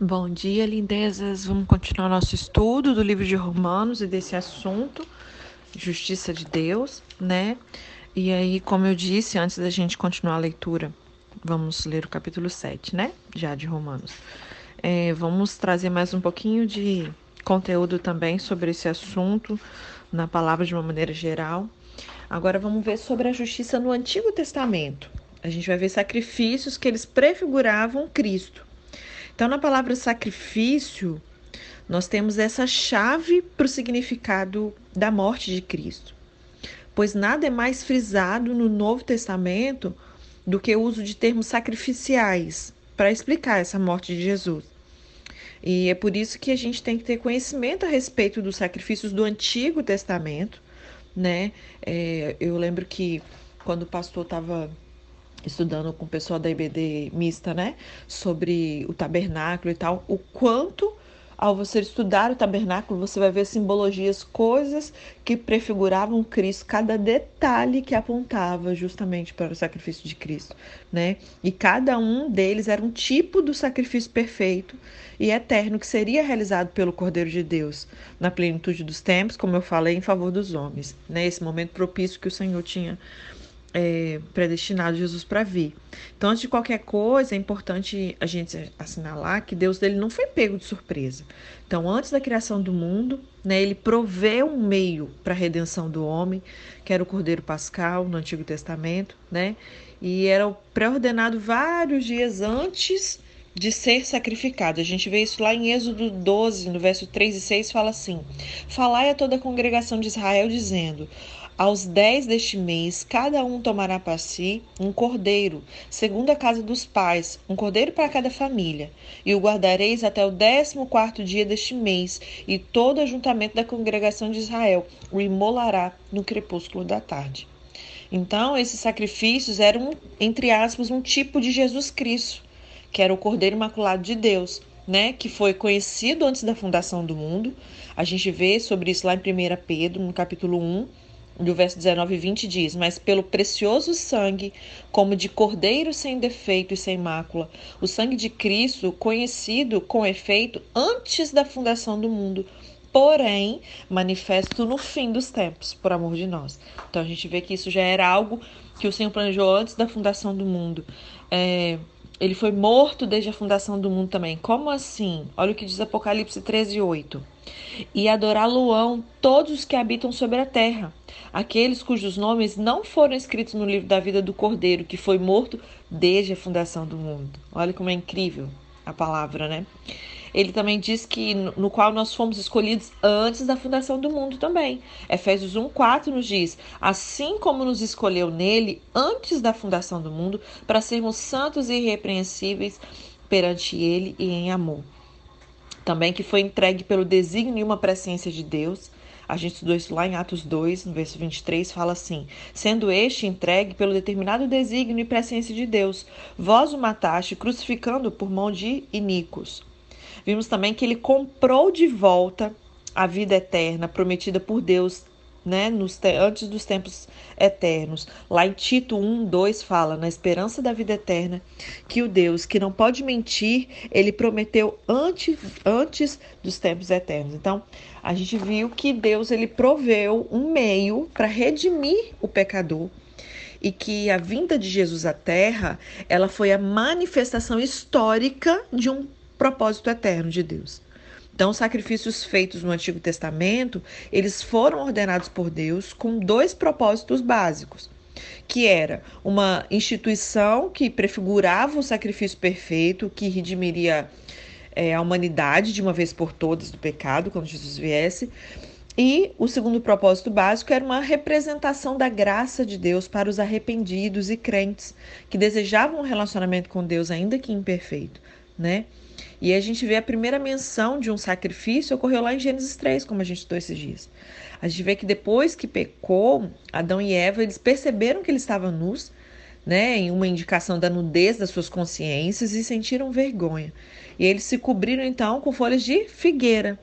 Bom dia, lindezas. Vamos continuar nosso estudo do livro de Romanos e desse assunto, justiça de Deus, né? E aí, como eu disse, antes da gente continuar a leitura, vamos ler o capítulo 7, né? Já de Romanos. É, vamos trazer mais um pouquinho de conteúdo também sobre esse assunto, na palavra de uma maneira geral. Agora vamos ver sobre a justiça no Antigo Testamento. A gente vai ver sacrifícios que eles prefiguravam Cristo. Então, na palavra sacrifício, nós temos essa chave para o significado da morte de Cristo. Pois nada é mais frisado no Novo Testamento do que o uso de termos sacrificiais para explicar essa morte de Jesus. E é por isso que a gente tem que ter conhecimento a respeito dos sacrifícios do Antigo Testamento, né? É, eu lembro que quando o pastor estava estudando com o pessoal da IBD mista, né, sobre o tabernáculo e tal, o quanto ao você estudar o tabernáculo, você vai ver simbologias, coisas que prefiguravam Cristo, cada detalhe que apontava justamente para o sacrifício de Cristo, né? E cada um deles era um tipo do sacrifício perfeito e eterno que seria realizado pelo Cordeiro de Deus na plenitude dos tempos, como eu falei, em favor dos homens, né? Esse momento propício que o Senhor tinha é, predestinado Jesus para vir. Então, antes de qualquer coisa, é importante a gente assinalar que Deus dele não foi pego de surpresa. Então, antes da criação do mundo, né, ele proveu um meio para a redenção do homem, que era o Cordeiro Pascal no Antigo Testamento, né? E era pré-ordenado vários dias antes de ser sacrificado. A gente vê isso lá em Êxodo 12, no verso 3 e 6, fala assim: Falai a toda a congregação de Israel, dizendo: aos dez deste mês, cada um tomará para si um cordeiro, segundo a casa dos pais, um cordeiro para cada família. E o guardareis até o décimo quarto dia deste mês, e todo ajuntamento da congregação de Israel o imolará no crepúsculo da tarde. Então, esses sacrifícios eram, entre aspas, um tipo de Jesus Cristo, que era o Cordeiro Imaculado de Deus, né, que foi conhecido antes da fundação do mundo. A gente vê sobre isso lá em 1 Pedro, no capítulo 1, do verso 19 e 20 diz: Mas pelo precioso sangue, como de cordeiro sem defeito e sem mácula, o sangue de Cristo, conhecido com efeito antes da fundação do mundo, porém manifesto no fim dos tempos, por amor de nós. Então a gente vê que isso já era algo que o Senhor planejou antes da fundação do mundo. É, ele foi morto desde a fundação do mundo também. Como assim? Olha o que diz Apocalipse 13, 8. E adorá-lo-ão todos os que habitam sobre a terra, aqueles cujos nomes não foram escritos no livro da vida do Cordeiro, que foi morto desde a fundação do mundo. Olha como é incrível a palavra, né? Ele também diz que no qual nós fomos escolhidos antes da fundação do mundo também. Efésios 1:4 nos diz: "Assim como nos escolheu nele antes da fundação do mundo, para sermos santos e irrepreensíveis perante ele e em amor." Também que foi entregue pelo desígnio e uma presciência de Deus. A gente estudou isso lá em Atos 2, no verso 23, fala assim: Sendo este entregue pelo determinado desígnio e presciência de Deus, vós o mataste, crucificando por mão de iníquos. Vimos também que ele comprou de volta a vida eterna prometida por Deus né, nos antes dos tempos eternos. Lá em Tito 1, 2 fala, na esperança da vida eterna, que o Deus que não pode mentir, ele prometeu antes, antes dos tempos eternos. Então, a gente viu que Deus ele proveu um meio para redimir o pecador e que a vinda de Jesus à Terra, ela foi a manifestação histórica de um propósito eterno de Deus. Então, os sacrifícios feitos no Antigo Testamento, eles foram ordenados por Deus com dois propósitos básicos, que era uma instituição que prefigurava o sacrifício perfeito, que redimiria é, a humanidade de uma vez por todas do pecado, quando Jesus viesse, e o segundo propósito básico era uma representação da graça de Deus para os arrependidos e crentes que desejavam um relacionamento com Deus, ainda que imperfeito, né? E a gente vê a primeira menção de um sacrifício ocorreu lá em Gênesis 3, como a gente estudou esses dias. A gente vê que depois que pecou, Adão e Eva, eles perceberam que eles estavam nus, né, em uma indicação da nudez das suas consciências e sentiram vergonha. E eles se cobriram então com folhas de figueira,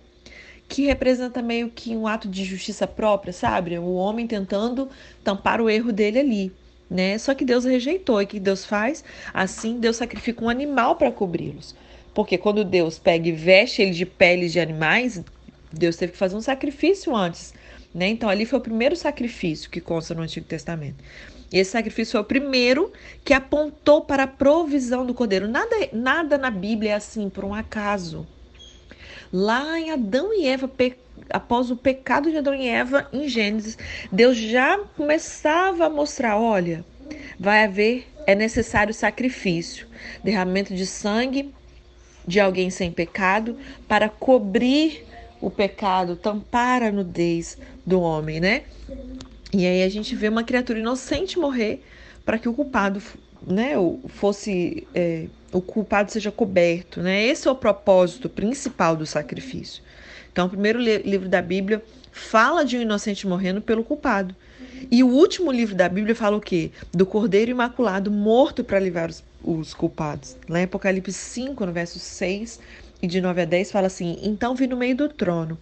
que representa meio que um ato de justiça própria, sabe? O homem tentando tampar o erro dele ali, né? Só que Deus rejeitou. E o que Deus faz? Assim, Deus sacrifica um animal para cobri-los Porque quando Deus pega e veste ele de peles de animais, Deus teve que fazer um sacrifício antes. Né? Então, ali foi o primeiro sacrifício que consta no Antigo Testamento. Esse sacrifício foi o primeiro que apontou para a provisão do cordeiro. Nada, nada na Bíblia é assim por um acaso. Lá em Adão e Eva, após o pecado de Adão e Eva, em Gênesis, Deus já começava a mostrar: olha, vai haver, é necessário sacrifício, derramamento de sangue de alguém sem pecado para cobrir o pecado, tampar a nudez do homem, né? E aí a gente vê uma criatura inocente morrer para que o culpado, né, fosse é, o culpado seja coberto, né? Esse é o propósito principal do sacrifício. Então, o primeiro livro da Bíblia fala de um inocente morrendo pelo culpado. E o último livro da Bíblia fala o quê? Do Cordeiro Imaculado morto para livrar os, os culpados. Lá em Apocalipse 5, no verso 6 e de 9 a 10, fala assim: Então vi no meio do trono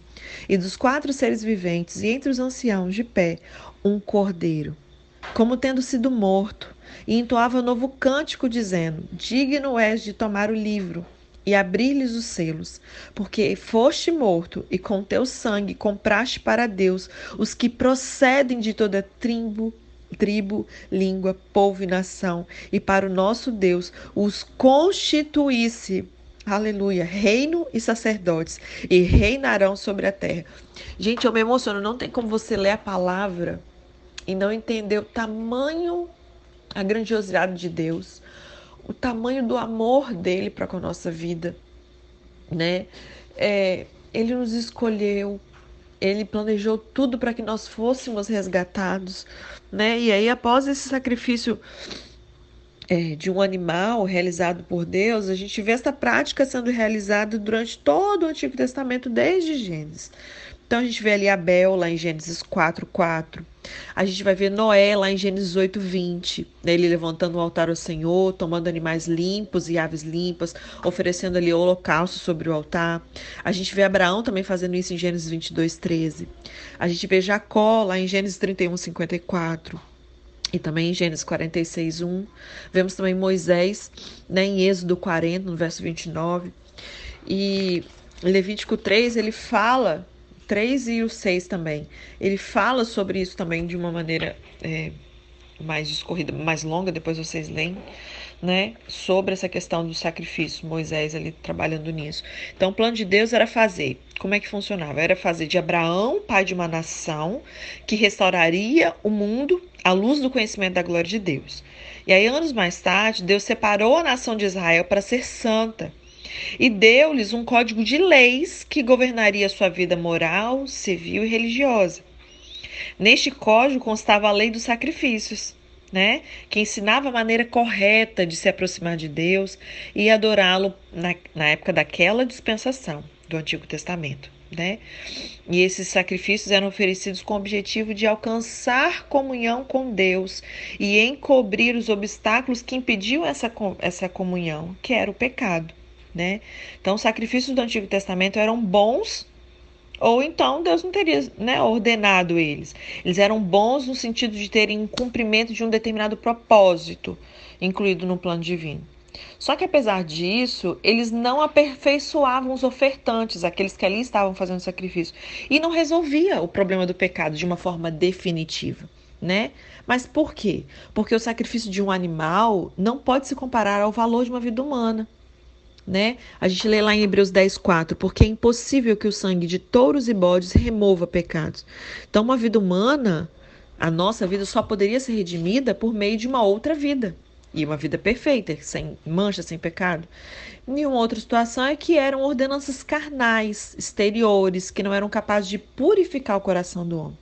e dos quatro seres viventes e entre os anciãos de pé um cordeiro, como tendo sido morto, e entoava novo cântico, dizendo: Digno és de tomar o livro e abrir-lhes os selos, porque foste morto e com teu sangue compraste para Deus os que procedem de toda tribo, tribo, língua, povo e nação, e para o nosso Deus os constituísse Aleluia, reino e sacerdotes, e reinarão sobre a terra. Gente, eu me emociono, não tem como você ler a palavra e não entender o tamanho, a grandiosidade de Deus, o tamanho do amor dele para com a nossa vida, né? É, ele nos escolheu, ele planejou tudo para que nós fôssemos resgatados, né? E aí, após esse sacrifício é, de um animal realizado por Deus, a gente vê essa prática sendo realizada durante todo o Antigo Testamento, desde Gênesis. Então a gente vê ali Abel lá em Gênesis 4, 4. A gente vai ver Noé lá em Gênesis 8, 20. Né? Ele levantando o altar ao Senhor, tomando animais limpos e aves limpas, oferecendo ali holocausto sobre o altar. A gente vê Abraão também fazendo isso em Gênesis 22, 13. A gente vê Jacó lá em Gênesis 31, 54 e também em Gênesis 46, 1. Vemos também Moisés né, em Êxodo 40, no verso 29. E Levítico 3, ele fala 3 e o 6 também. Ele fala sobre isso também de uma maneira é, mais discorrida, mais longa, depois vocês leem, né? Sobre essa questão do sacrifício, Moisés ali trabalhando nisso. Então, o plano de Deus era fazer. Como é que funcionava? Era fazer de Abraão, pai de uma nação, que restauraria o mundo à luz do conhecimento da glória de Deus. E aí, anos mais tarde, Deus separou a nação de Israel para ser santa e deu-lhes um código de leis que governaria sua vida moral, civil e religiosa. Neste código constava a lei dos sacrifícios, né? que ensinava a maneira correta de se aproximar de Deus e adorá-lo na, na época daquela dispensação do Antigo Testamento. Né? E esses sacrifícios eram oferecidos com o objetivo de alcançar comunhão com Deus e encobrir os obstáculos que impediam essa, essa comunhão, que era o pecado né? Então, os sacrifícios do Antigo Testamento eram bons, ou então Deus não teria né, ordenado eles. Eles eram bons no sentido de terem um cumprimento de um determinado propósito incluído no plano divino. Só que apesar disso, eles não aperfeiçoavam os ofertantes, aqueles que ali estavam fazendo sacrifício, e não resolvia o problema do pecado de uma forma definitiva, né? Mas por quê? Porque o sacrifício de um animal não pode se comparar ao valor de uma vida humana né? A gente lê lá em Hebreus 10, 4, porque é impossível que o sangue de touros e bodes remova pecados. Então, uma vida humana, a nossa vida só poderia ser redimida por meio de uma outra vida. E uma vida perfeita, sem mancha, sem pecado. E uma outra situação é que eram ordenanças carnais, exteriores, que não eram capazes de purificar o coração do homem.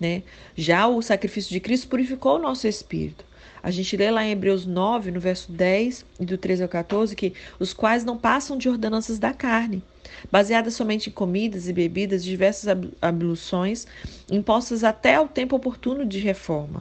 Né? Já o sacrifício de Cristo purificou o nosso espírito. A gente lê lá em Hebreus 9, no verso 10 e do 13 ao 14, que os quais não passam de ordenanças da carne, baseadas somente em comidas e bebidas diversas abluções, impostas até ao tempo oportuno de reforma.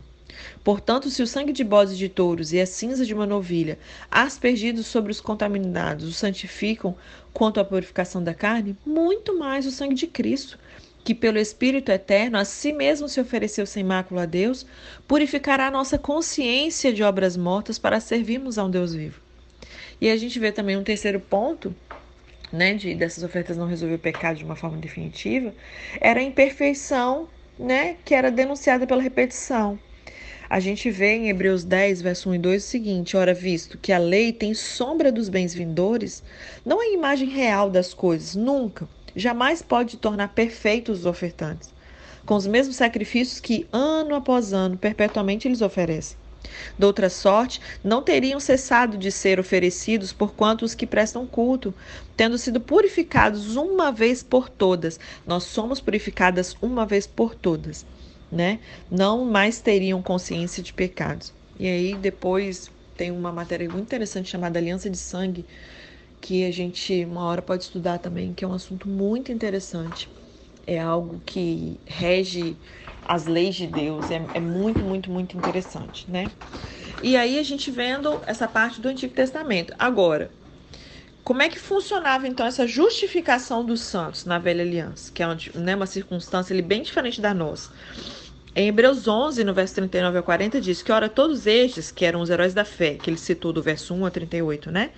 Portanto, se o sangue de bodes de touros e a cinza de uma novilha, aspergidos sobre os contaminados, os santificam quanto à purificação da carne, muito mais o sangue de Cristo, que pelo Espírito Eterno a si mesmo se ofereceu sem mácula a Deus, purificará nossa consciência de obras mortas para servirmos a um Deus vivo. E a gente vê também um terceiro ponto, né, de dessas ofertas não resolver o pecado de uma forma definitiva, era a imperfeição, né, que era denunciada pela repetição. A gente vê em Hebreus 10, verso 1 e 2 o seguinte: Ora, visto que a lei tem sombra dos bens vindores, não é imagem real das coisas, nunca, jamais pode tornar perfeitos os ofertantes, com os mesmos sacrifícios que, ano após ano, perpetuamente eles oferecem. De outra sorte, não teriam cessado de ser oferecidos por quanto os que prestam culto, tendo sido purificados uma vez por todas. Nós somos purificadas uma vez por todas né? Não mais teriam consciência de pecados. E aí depois tem uma matéria muito interessante chamada Aliança de Sangue, que a gente uma hora pode estudar também, que é um assunto muito interessante. É algo que rege as leis de Deus. É, é muito, muito, muito interessante, né? E aí a gente vendo essa parte do Antigo Testamento. Agora, como é que funcionava então essa justificação dos santos na velha aliança, que é uma, né, uma circunstância ali, bem diferente da nossa? Em Hebreus 11, no verso 39 a 40, diz que, ora, todos estes, que eram os heróis da fé, que ele citou do verso 1 a 38, né?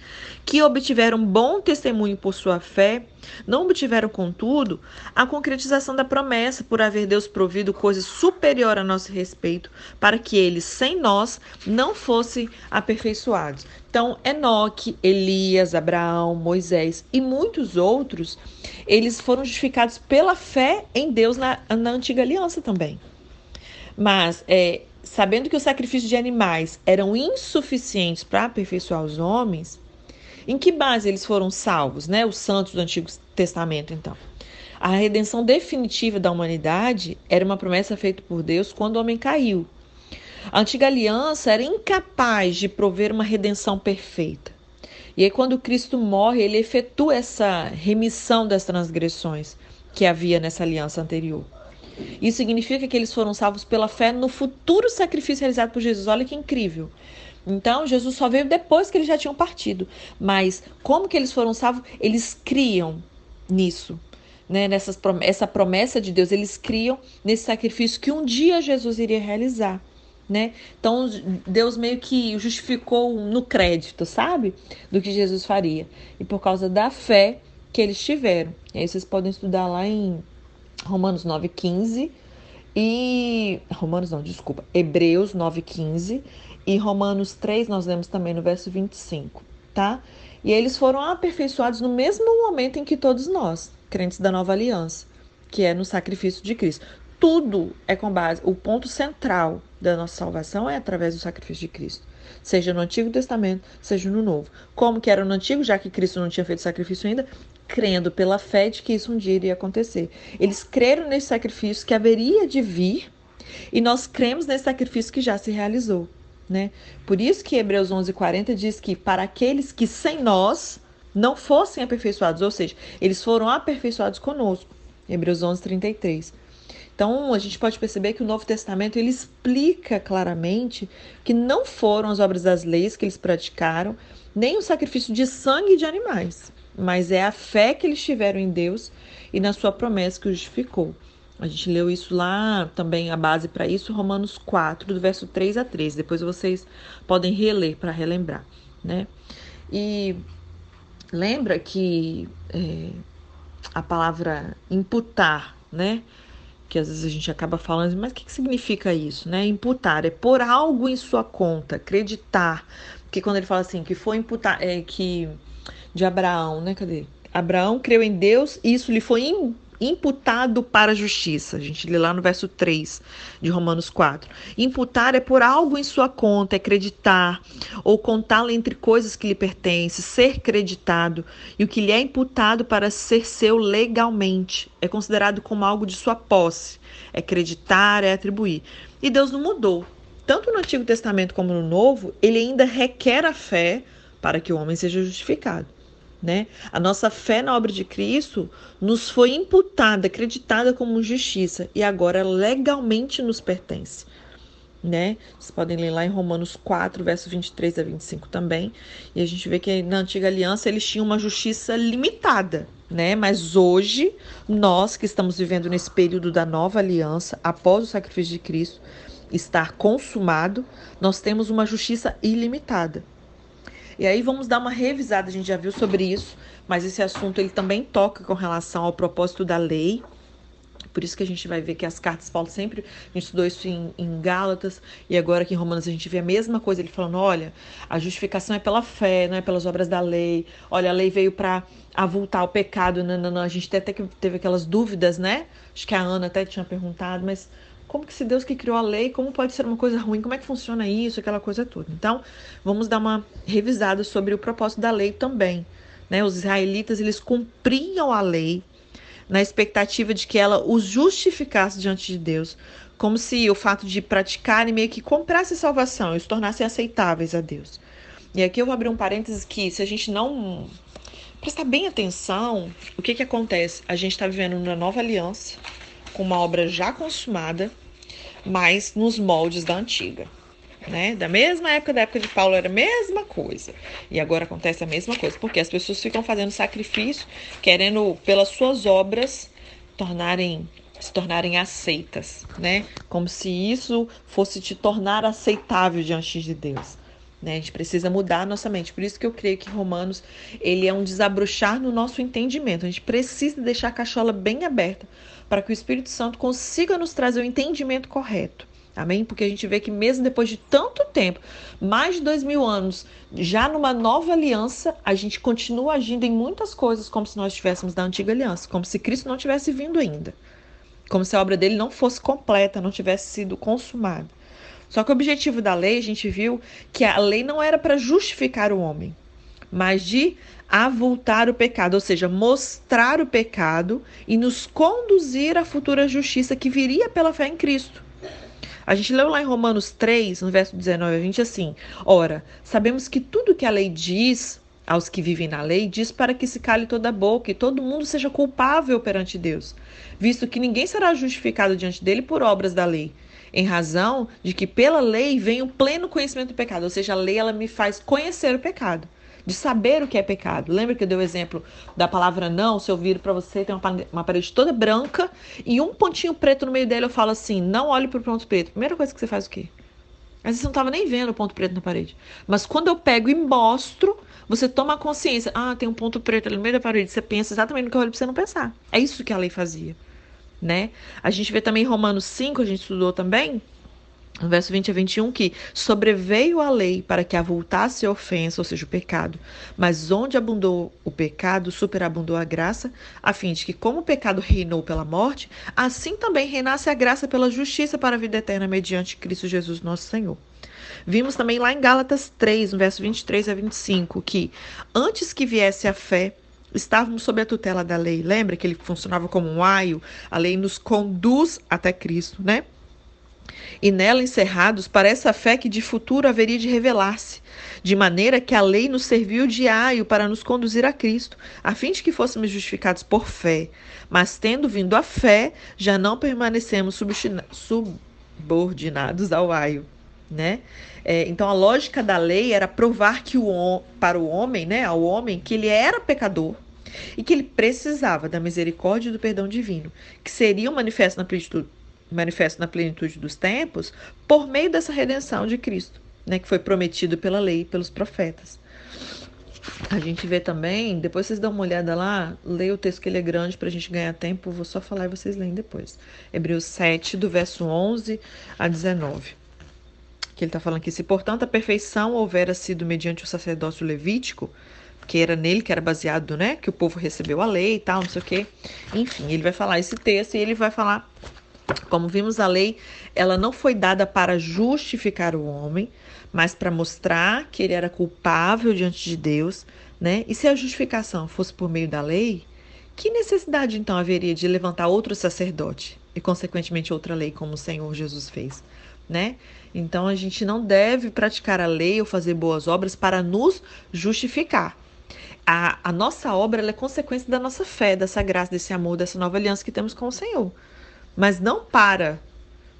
Que obtiveram bom testemunho por sua fé, não obtiveram, contudo, a concretização da promessa por haver Deus provido coisa superior a nosso respeito, para que eles, sem nós, não fossem aperfeiçoados. Então, Enoque, Elias, Abraão, Moisés e muitos outros, eles foram justificados pela fé em Deus na, na antiga aliança também. Mas, é, sabendo que os sacrifícios de animais eram insuficientes para aperfeiçoar os homens, em que base eles foram salvos, né? Os santos do Antigo Testamento, então. A redenção definitiva da humanidade era uma promessa feita por Deus quando o homem caiu. A antiga aliança era incapaz de prover uma redenção perfeita. E aí, quando Cristo morre, ele efetua essa remissão das transgressões que havia nessa aliança anterior. Isso significa que eles foram salvos pela fé no futuro sacrifício realizado por Jesus. Olha que incrível. Então, Jesus só veio depois que eles já tinham partido. Mas como que eles foram salvos? Eles criam nisso. Né, nessas, essa promessa de Deus, eles criam nesse sacrifício que um dia Jesus iria realizar. Né? Então, Deus meio que justificou no crédito, sabe? Do que Jesus faria. E por causa da fé que eles tiveram. E aí vocês podem estudar lá em Romanos 9,15 e. Romanos não, desculpa. Hebreus 9,15 e Romanos 3, nós lemos também no verso 25, tá? E eles foram aperfeiçoados no mesmo momento em que todos nós, crentes da nova aliança, que é no sacrifício de Cristo. Tudo é com base, o ponto central da nossa salvação é através do sacrifício de Cristo seja no Antigo Testamento, seja no Novo. Como que era no Antigo, já que Cristo não tinha feito sacrifício ainda, crendo pela fé de que isso um dia iria acontecer. Eles creram nesse sacrifício que haveria de vir e nós cremos nesse sacrifício que já se realizou. Né? Por isso que Hebreus 11:40 diz que para aqueles que sem nós não fossem aperfeiçoados, ou seja, eles foram aperfeiçoados conosco. Hebreus 11:33. Então, a gente pode perceber que o Novo Testamento ele explica claramente que não foram as obras das leis que eles praticaram, nem o sacrifício de sangue de animais, mas é a fé que eles tiveram em Deus e na sua promessa que os justificou. A gente leu isso lá também, a base para isso, Romanos 4, do verso 3 a 13. Depois vocês podem reler para relembrar, né? E lembra que é, a palavra imputar, né? Que às vezes a gente acaba falando, mas o que, que significa isso, né? Imputar é pôr algo em sua conta, acreditar. Porque quando ele fala assim, que foi imputar, é que de Abraão, né? Cadê? Abraão creu em Deus e isso lhe foi imputado para a justiça. A gente lê lá no verso 3 de Romanos 4. Imputar é por algo em sua conta, é acreditar, ou contá-lo entre coisas que lhe pertencem, ser creditado, e o que lhe é imputado para ser seu legalmente é considerado como algo de sua posse. É acreditar, é atribuir. E Deus não mudou. Tanto no Antigo Testamento como no Novo, ele ainda requer a fé para que o homem seja justificado. Né? A nossa fé na obra de Cristo nos foi imputada, acreditada como justiça e agora legalmente nos pertence. Né? Vocês podem ler lá em Romanos 4, verso 23 a 25 também. E a gente vê que na antiga aliança eles tinham uma justiça limitada, né? Mas hoje, nós que estamos vivendo nesse período da nova aliança, após o sacrifício de Cristo estar consumado, nós temos uma justiça ilimitada. E aí vamos dar uma revisada, a gente já viu sobre isso, mas esse assunto ele também toca com relação ao propósito da lei. Por isso que a gente vai ver que as cartas Paulo sempre, a gente estudou isso em, em Gálatas, e agora aqui em Romanos a gente vê a mesma coisa, ele falando, olha, a justificação é pela fé, não é pelas obras da lei. Olha, a lei veio para avultar o pecado, não, não, não. A gente até teve aquelas dúvidas, né? Acho que a Ana até tinha perguntado, mas como que se Deus que criou a lei, como pode ser uma coisa ruim? Como é que funciona isso, aquela coisa toda? Então, vamos dar uma revisada sobre o propósito da lei também. Né? Os israelitas, eles cumpriam a lei, na expectativa de que ela os justificasse diante de Deus, como se o fato de praticarem meio que comprasse salvação e os tornassem aceitáveis a Deus. E aqui eu vou abrir um parênteses que se a gente não prestar bem atenção, o que que acontece? A gente está vivendo uma nova aliança, com uma obra já consumada, mas nos moldes da antiga né? Da mesma época da época de Paulo era a mesma coisa. E agora acontece a mesma coisa, porque as pessoas ficam fazendo sacrifício, querendo pelas suas obras tornarem se tornarem aceitas, né? Como se isso fosse te tornar aceitável diante de Deus. Né? A gente precisa mudar a nossa mente. Por isso que eu creio que Romanos ele é um desabrochar no nosso entendimento. A gente precisa deixar a cachola bem aberta para que o Espírito Santo consiga nos trazer o entendimento correto. Amém? Porque a gente vê que mesmo depois de tanto tempo, mais de dois mil anos, já numa nova aliança, a gente continua agindo em muitas coisas como se nós estivéssemos da antiga aliança, como se Cristo não tivesse vindo ainda, como se a obra dele não fosse completa, não tivesse sido consumada. Só que o objetivo da lei, a gente viu que a lei não era para justificar o homem, mas de avultar o pecado, ou seja, mostrar o pecado e nos conduzir à futura justiça que viria pela fé em Cristo. A gente leu lá em Romanos 3, no verso 19 a 20, assim: Ora, sabemos que tudo que a lei diz aos que vivem na lei, diz para que se cale toda a boca e todo mundo seja culpável perante Deus, visto que ninguém será justificado diante dele por obras da lei, em razão de que pela lei vem o pleno conhecimento do pecado, ou seja, a lei ela me faz conhecer o pecado de saber o que é pecado. Lembra que eu dei o exemplo da palavra não? Se eu viro para você, tem uma parede toda branca e um pontinho preto no meio dela, eu falo assim: não olhe para o ponto preto. Primeira coisa que você faz o quê? Às vezes você não estava nem vendo o ponto preto na parede. Mas quando eu pego e mostro, você toma consciência. Ah, tem um ponto preto ali no meio da parede. Você pensa exatamente no que eu olho para você não pensar. É isso que a lei fazia. Né? A gente vê também Romanos 5, a gente estudou também, no verso 20 a 21, que sobreveio a lei para que avultasse a ofensa, ou seja, o pecado. Mas onde abundou o pecado, superabundou a graça, a fim de que, como o pecado reinou pela morte, assim também reinasse a graça pela justiça para a vida eterna mediante Cristo Jesus, nosso Senhor. Vimos também lá em Gálatas 3, no verso 23 a 25, que antes que viesse a fé, estávamos sob a tutela da lei. Lembra que ele funcionava como um aio? A lei nos conduz até Cristo, né? E nela encerrados para essa fé que de futuro haveria de revelar-se, de maneira que a lei nos serviu de aio para nos conduzir a Cristo, a fim de que fôssemos justificados por fé. Mas tendo vindo a fé, já não permanecemos subordinados ao aio. Né? É, então a lógica da lei era provar que o para o homem, né, ao homem, que ele era pecador e que ele precisava da misericórdia e do perdão divino, que seriam manifestos na plenitude, manifesto na plenitude dos tempos por meio dessa redenção de Cristo, né, que foi prometido pela lei e pelos profetas. A gente vê também, depois vocês dão uma olhada lá, leia o texto que ele é grande para a gente ganhar tempo, vou só falar e vocês leem depois. Hebreus 7, do verso 11 a 19. Que ele está falando aqui: se portanto a perfeição houvera sido mediante o sacerdócio levítico, que era nele que era baseado, né, que o povo recebeu a lei e tal, não sei o quê. Enfim, ele vai falar esse texto e ele vai falar como vimos, a lei ela não foi dada para justificar o homem, mas para mostrar que ele era culpável diante de Deus, né? E se a justificação fosse por meio da lei, que necessidade então haveria de levantar outro sacerdote e consequentemente outra lei como o Senhor Jesus fez, né? Então a gente não deve praticar a lei ou fazer boas obras para nos justificar. A, a nossa obra é consequência da nossa fé, dessa graça, desse amor, dessa nova aliança que temos com o Senhor mas não para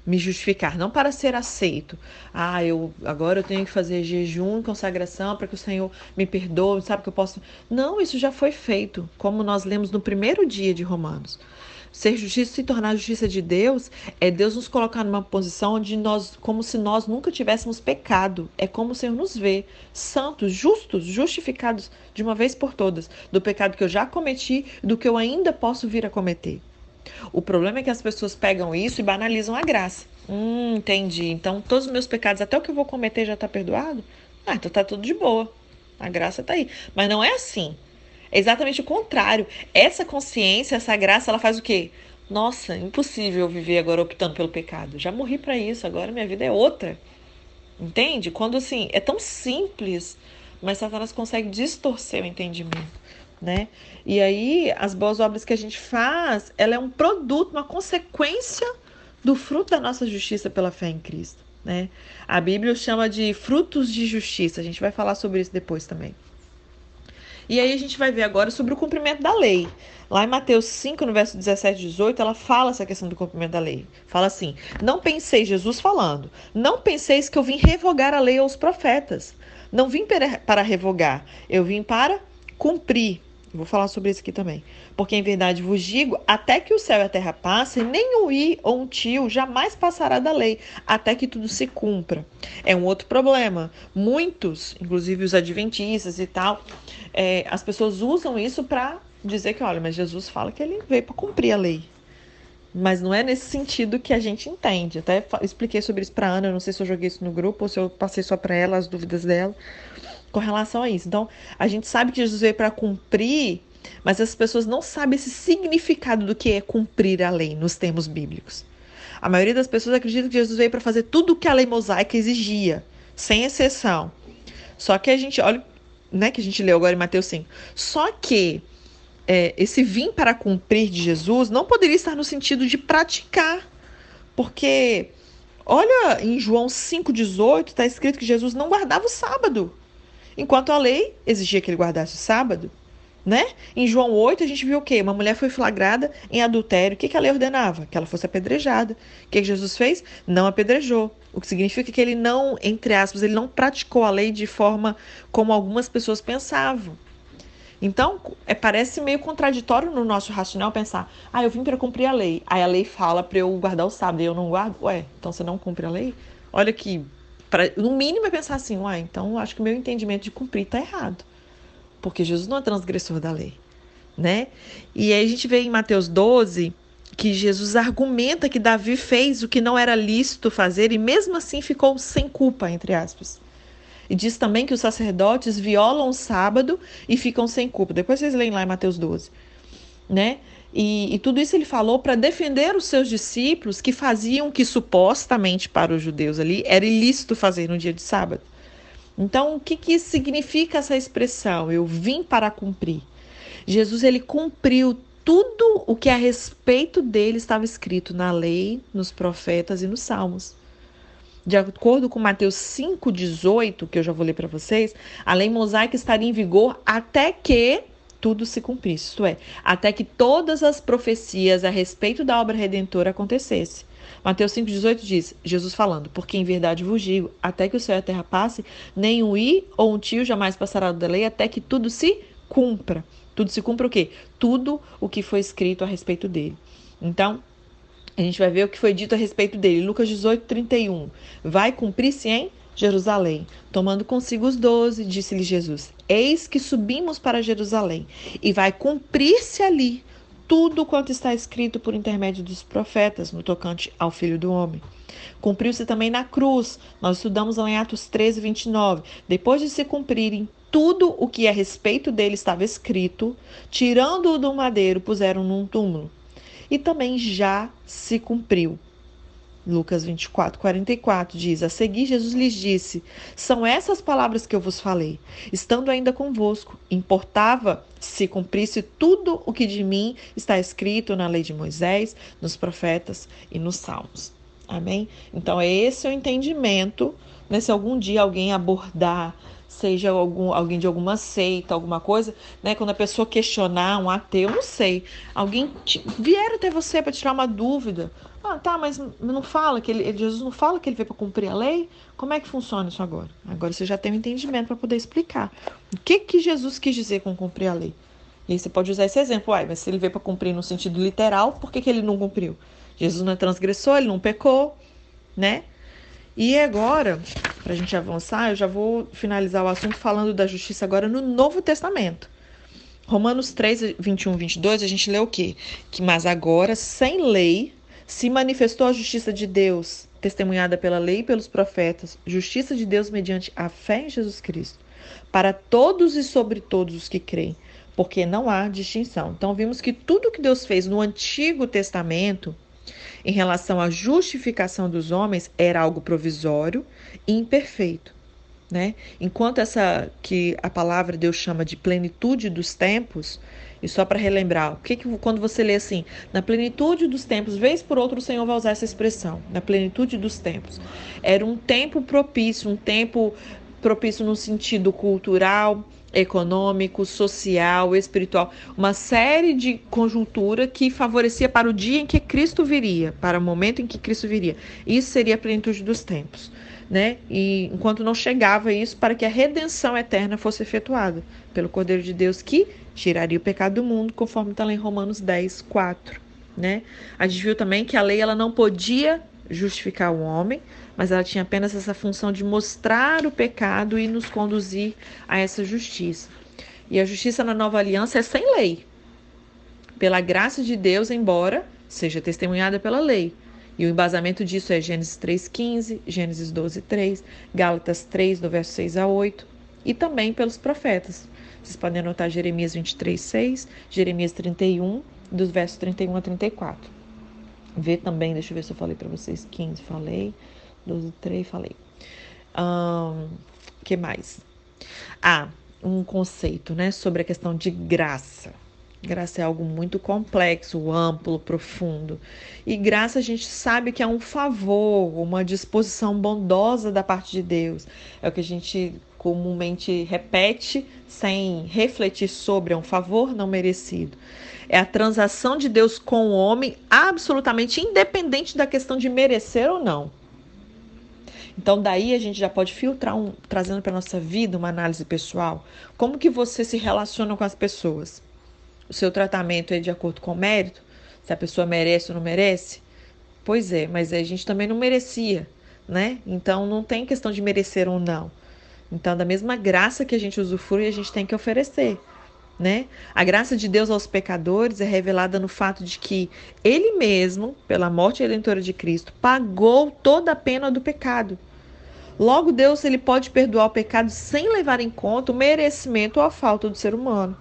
me justificar, não para ser aceito. Ah, eu agora eu tenho que fazer jejum, consagração para que o Senhor me perdoe, sabe que eu posso. Não, isso já foi feito, como nós lemos no primeiro dia de Romanos. Ser justiça, se tornar justiça de Deus, é Deus nos colocar numa posição onde nós, como se nós nunca tivéssemos pecado. É como o Senhor nos vê, santos, justos, justificados de uma vez por todas, do pecado que eu já cometi do que eu ainda posso vir a cometer. O problema é que as pessoas pegam isso e banalizam a graça. Hum, entendi. Então todos os meus pecados, até o que eu vou cometer, já está perdoado? Ah, então tá tudo de boa. A graça está aí. Mas não é assim. É exatamente o contrário. Essa consciência, essa graça, ela faz o quê? Nossa, impossível viver agora optando pelo pecado. Já morri para isso, agora minha vida é outra. Entende? Quando assim, é tão simples, mas Satanás consegue distorcer o entendimento, né? E aí, as boas obras que a gente faz, ela é um produto, uma consequência do fruto da nossa justiça pela fé em Cristo, né? A Bíblia chama de frutos de justiça. A gente vai falar sobre isso depois também. E aí a gente vai ver agora sobre o cumprimento da lei. Lá em Mateus 5, no verso 17 e 18, ela fala essa questão do cumprimento da lei. Fala assim: Não penseis, Jesus falando, não penseis que eu vim revogar a lei aos profetas. Não vim para revogar, eu vim para cumprir. Vou falar sobre isso aqui também. Porque em verdade vos digo: até que o céu e a terra passem, nem um i ou um tio jamais passará da lei, até que tudo se cumpra. É um outro problema. Muitos, inclusive os adventistas e tal, é, as pessoas usam isso para dizer que, olha, mas Jesus fala que ele veio para cumprir a lei. Mas não é nesse sentido que a gente entende. Até expliquei sobre isso para Ana, não sei se eu joguei isso no grupo ou se eu passei só para ela as dúvidas dela com relação a isso. Então, a gente sabe que Jesus veio para cumprir, mas as pessoas não sabem esse significado do que é cumprir a lei nos termos bíblicos. A maioria das pessoas acredita que Jesus veio para fazer tudo o que a lei mosaica exigia, sem exceção. Só que a gente olha, né, que a gente leu agora em Mateus 5. Só que é, esse vir para cumprir de Jesus não poderia estar no sentido de praticar, porque olha em João 5,18 está escrito que Jesus não guardava o sábado, enquanto a lei exigia que ele guardasse o sábado. Né? Em João 8, a gente viu o quê? Uma mulher foi flagrada em adultério. O que, que a lei ordenava? Que ela fosse apedrejada. O que, que Jesus fez? Não apedrejou. O que significa que ele não, entre aspas, ele não praticou a lei de forma como algumas pessoas pensavam. Então, é, parece meio contraditório no nosso racional pensar: ah, eu vim para cumprir a lei. Aí a lei fala para eu guardar o sábado e eu não guardo. Ué, então você não cumpre a lei? Olha que, no mínimo, é pensar assim: ué, então acho que o meu entendimento de cumprir está errado porque Jesus não é transgressor da lei, né? E aí a gente vê em Mateus 12 que Jesus argumenta que Davi fez o que não era lícito fazer e mesmo assim ficou sem culpa, entre aspas. E diz também que os sacerdotes violam o sábado e ficam sem culpa. Depois vocês leem lá em Mateus 12, né? E, e tudo isso ele falou para defender os seus discípulos que faziam que supostamente para os judeus ali era ilícito fazer no dia de sábado. Então, o que, que significa essa expressão? Eu vim para cumprir. Jesus ele cumpriu tudo o que a respeito dele estava escrito na lei, nos profetas e nos salmos. De acordo com Mateus 5,18, que eu já vou ler para vocês, a lei mosaica estaria em vigor até que tudo se cumprisse, isto é, até que todas as profecias a respeito da obra redentora acontecesse. Mateus 5,18 diz, Jesus falando, porque em verdade vos digo, até que o céu e a terra passe, nem um i ou um tio jamais passará da lei, até que tudo se cumpra. Tudo se cumpra o quê? Tudo o que foi escrito a respeito dele. Então, a gente vai ver o que foi dito a respeito dele. Lucas 18, 31. Vai cumprir-se em Jerusalém. Tomando consigo os doze, disse-lhe Jesus: Eis que subimos para Jerusalém, e vai cumprir-se ali tudo quanto está escrito por intermédio dos profetas no tocante ao Filho do Homem. Cumpriu-se também na cruz. Nós estudamos em Atos 13, 29. Depois de se cumprirem tudo o que a respeito dele estava escrito, tirando-o do madeiro, puseram num túmulo. E também já se cumpriu. Lucas 24, 44 diz: A seguir, Jesus lhes disse: São essas palavras que eu vos falei, estando ainda convosco. Importava se cumprisse tudo o que de mim está escrito na lei de Moisés, nos profetas e nos salmos. Amém? Então, é esse o entendimento. Né? Se algum dia alguém abordar seja algum, alguém de alguma seita, alguma coisa, né? Quando a pessoa questionar um ateu, não sei, alguém te, vier até você para tirar uma dúvida. Ah, tá, mas não fala que ele, Jesus não fala que ele veio para cumprir a lei? Como é que funciona isso agora? Agora você já tem um entendimento para poder explicar. O que que Jesus quis dizer com cumprir a lei? E aí você pode usar esse exemplo, uai, mas se ele veio para cumprir no sentido literal, por que, que ele não cumpriu? Jesus não é transgressor, ele não pecou, né? E agora, para a gente avançar, eu já vou finalizar o assunto falando da justiça agora no Novo Testamento. Romanos 3, 21, 22, a gente lê o quê? Que, mas agora, sem lei, se manifestou a justiça de Deus, testemunhada pela lei e pelos profetas, justiça de Deus mediante a fé em Jesus Cristo, para todos e sobre todos os que creem porque não há distinção. Então, vimos que tudo que Deus fez no Antigo Testamento em relação à justificação dos homens era algo provisório e imperfeito. Né? Enquanto essa que a palavra Deus chama de plenitude dos tempos, e só para relembrar, o que, que quando você lê assim, na plenitude dos tempos, vez por outra o Senhor vai usar essa expressão, na plenitude dos tempos. Era um tempo propício, um tempo propício no sentido cultural, econômico, social, espiritual, uma série de conjuntura que favorecia para o dia em que Cristo viria, para o momento em que Cristo viria. Isso seria a plenitude dos tempos, né? E enquanto não chegava isso para que a redenção eterna fosse efetuada pelo Cordeiro de Deus que tiraria o pecado do mundo, conforme está lá em Romanos 10, 4, né? A gente viu também que a lei ela não podia justificar o homem, mas ela tinha apenas essa função de mostrar o pecado e nos conduzir a essa justiça. E a justiça na nova aliança é sem lei, pela graça de Deus, embora seja testemunhada pela lei. E o embasamento disso é Gênesis 3,15, Gênesis 12,3, Gálatas 3, do verso 6 a 8, e também pelos profetas. Vocês podem anotar Jeremias 23,6, Jeremias 31, dos versos 31 a 34. Vê também, deixa eu ver se eu falei para vocês, 15, falei. 12, 3, falei. Um, que mais? Ah, um conceito, né, sobre a questão de graça. Graça é algo muito complexo, amplo, profundo. E graça a gente sabe que é um favor, uma disposição bondosa da parte de Deus. É o que a gente comumente repete sem refletir sobre, é um favor não merecido. É a transação de Deus com o homem absolutamente independente da questão de merecer ou não. Então daí a gente já pode filtrar um, trazendo para nossa vida uma análise pessoal. Como que você se relaciona com as pessoas? O seu tratamento é de acordo com o mérito? Se a pessoa merece ou não merece? Pois é, mas a gente também não merecia, né? Então não tem questão de merecer ou não. Então, da mesma graça que a gente usufrui, a gente tem que oferecer. Né? A graça de Deus aos pecadores é revelada no fato de que Ele mesmo, pela morte redentora de Cristo, pagou toda a pena do pecado. Logo, Deus ele pode perdoar o pecado sem levar em conta o merecimento ou a falta do ser humano.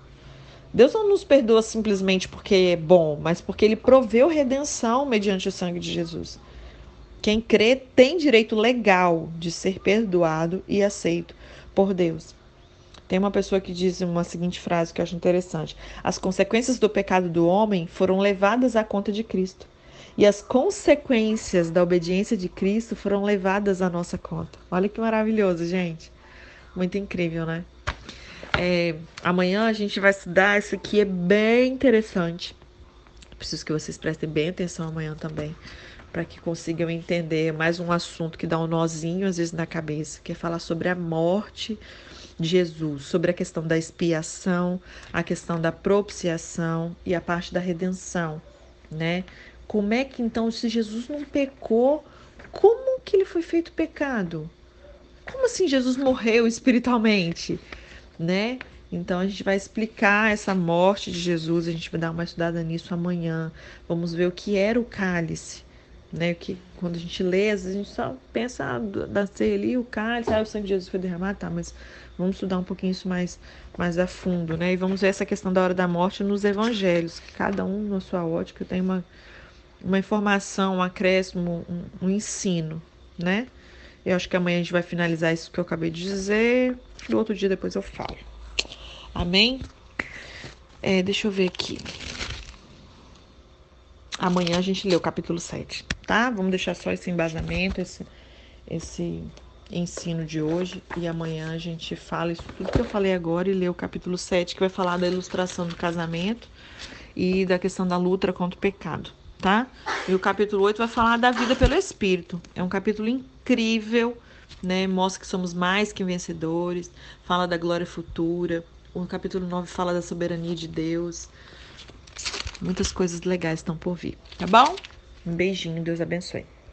Deus não nos perdoa simplesmente porque é bom, mas porque ele proveu redenção mediante o sangue de Jesus. Quem crê tem direito legal de ser perdoado e aceito por Deus. Tem uma pessoa que diz uma seguinte frase que eu acho interessante: As consequências do pecado do homem foram levadas à conta de Cristo e as consequências da obediência de Cristo foram levadas à nossa conta. Olha que maravilhoso, gente. Muito incrível, né? É, amanhã a gente vai estudar, isso aqui é bem interessante. Preciso que vocês prestem bem atenção amanhã também, para que consigam entender mais um assunto que dá um nozinho às vezes na cabeça, que é falar sobre a morte de Jesus, sobre a questão da expiação, a questão da propiciação e a parte da redenção, né? Como é que então, se Jesus não pecou, como que ele foi feito pecado? Como assim Jesus morreu espiritualmente, né? Então a gente vai explicar essa morte de Jesus, a gente vai dar uma estudada nisso amanhã. Vamos ver o que era o cálice, né? Que quando a gente lê, a gente só pensa ah, nascer ali o cálice, ah, o sangue de Jesus foi derramado, tá, mas vamos estudar um pouquinho isso mais mais a fundo, né? E vamos ver essa questão da hora da morte nos evangelhos, cada um na sua ótica tem uma uma informação, um acréscimo, um, um ensino, né? Eu acho que amanhã a gente vai finalizar isso que eu acabei de dizer. E outro dia depois eu falo. Amém? É, deixa eu ver aqui. Amanhã a gente lê o capítulo 7, tá? Vamos deixar só esse embasamento, esse, esse ensino de hoje. E amanhã a gente fala isso tudo que eu falei agora e lê o capítulo 7, que vai falar da ilustração do casamento e da questão da luta contra o pecado tá? E o capítulo 8 vai falar da vida pelo Espírito. É um capítulo incrível, né? Mostra que somos mais que vencedores, fala da glória futura. o capítulo 9 fala da soberania de Deus. Muitas coisas legais estão por vir, tá bom? Um beijinho, Deus abençoe.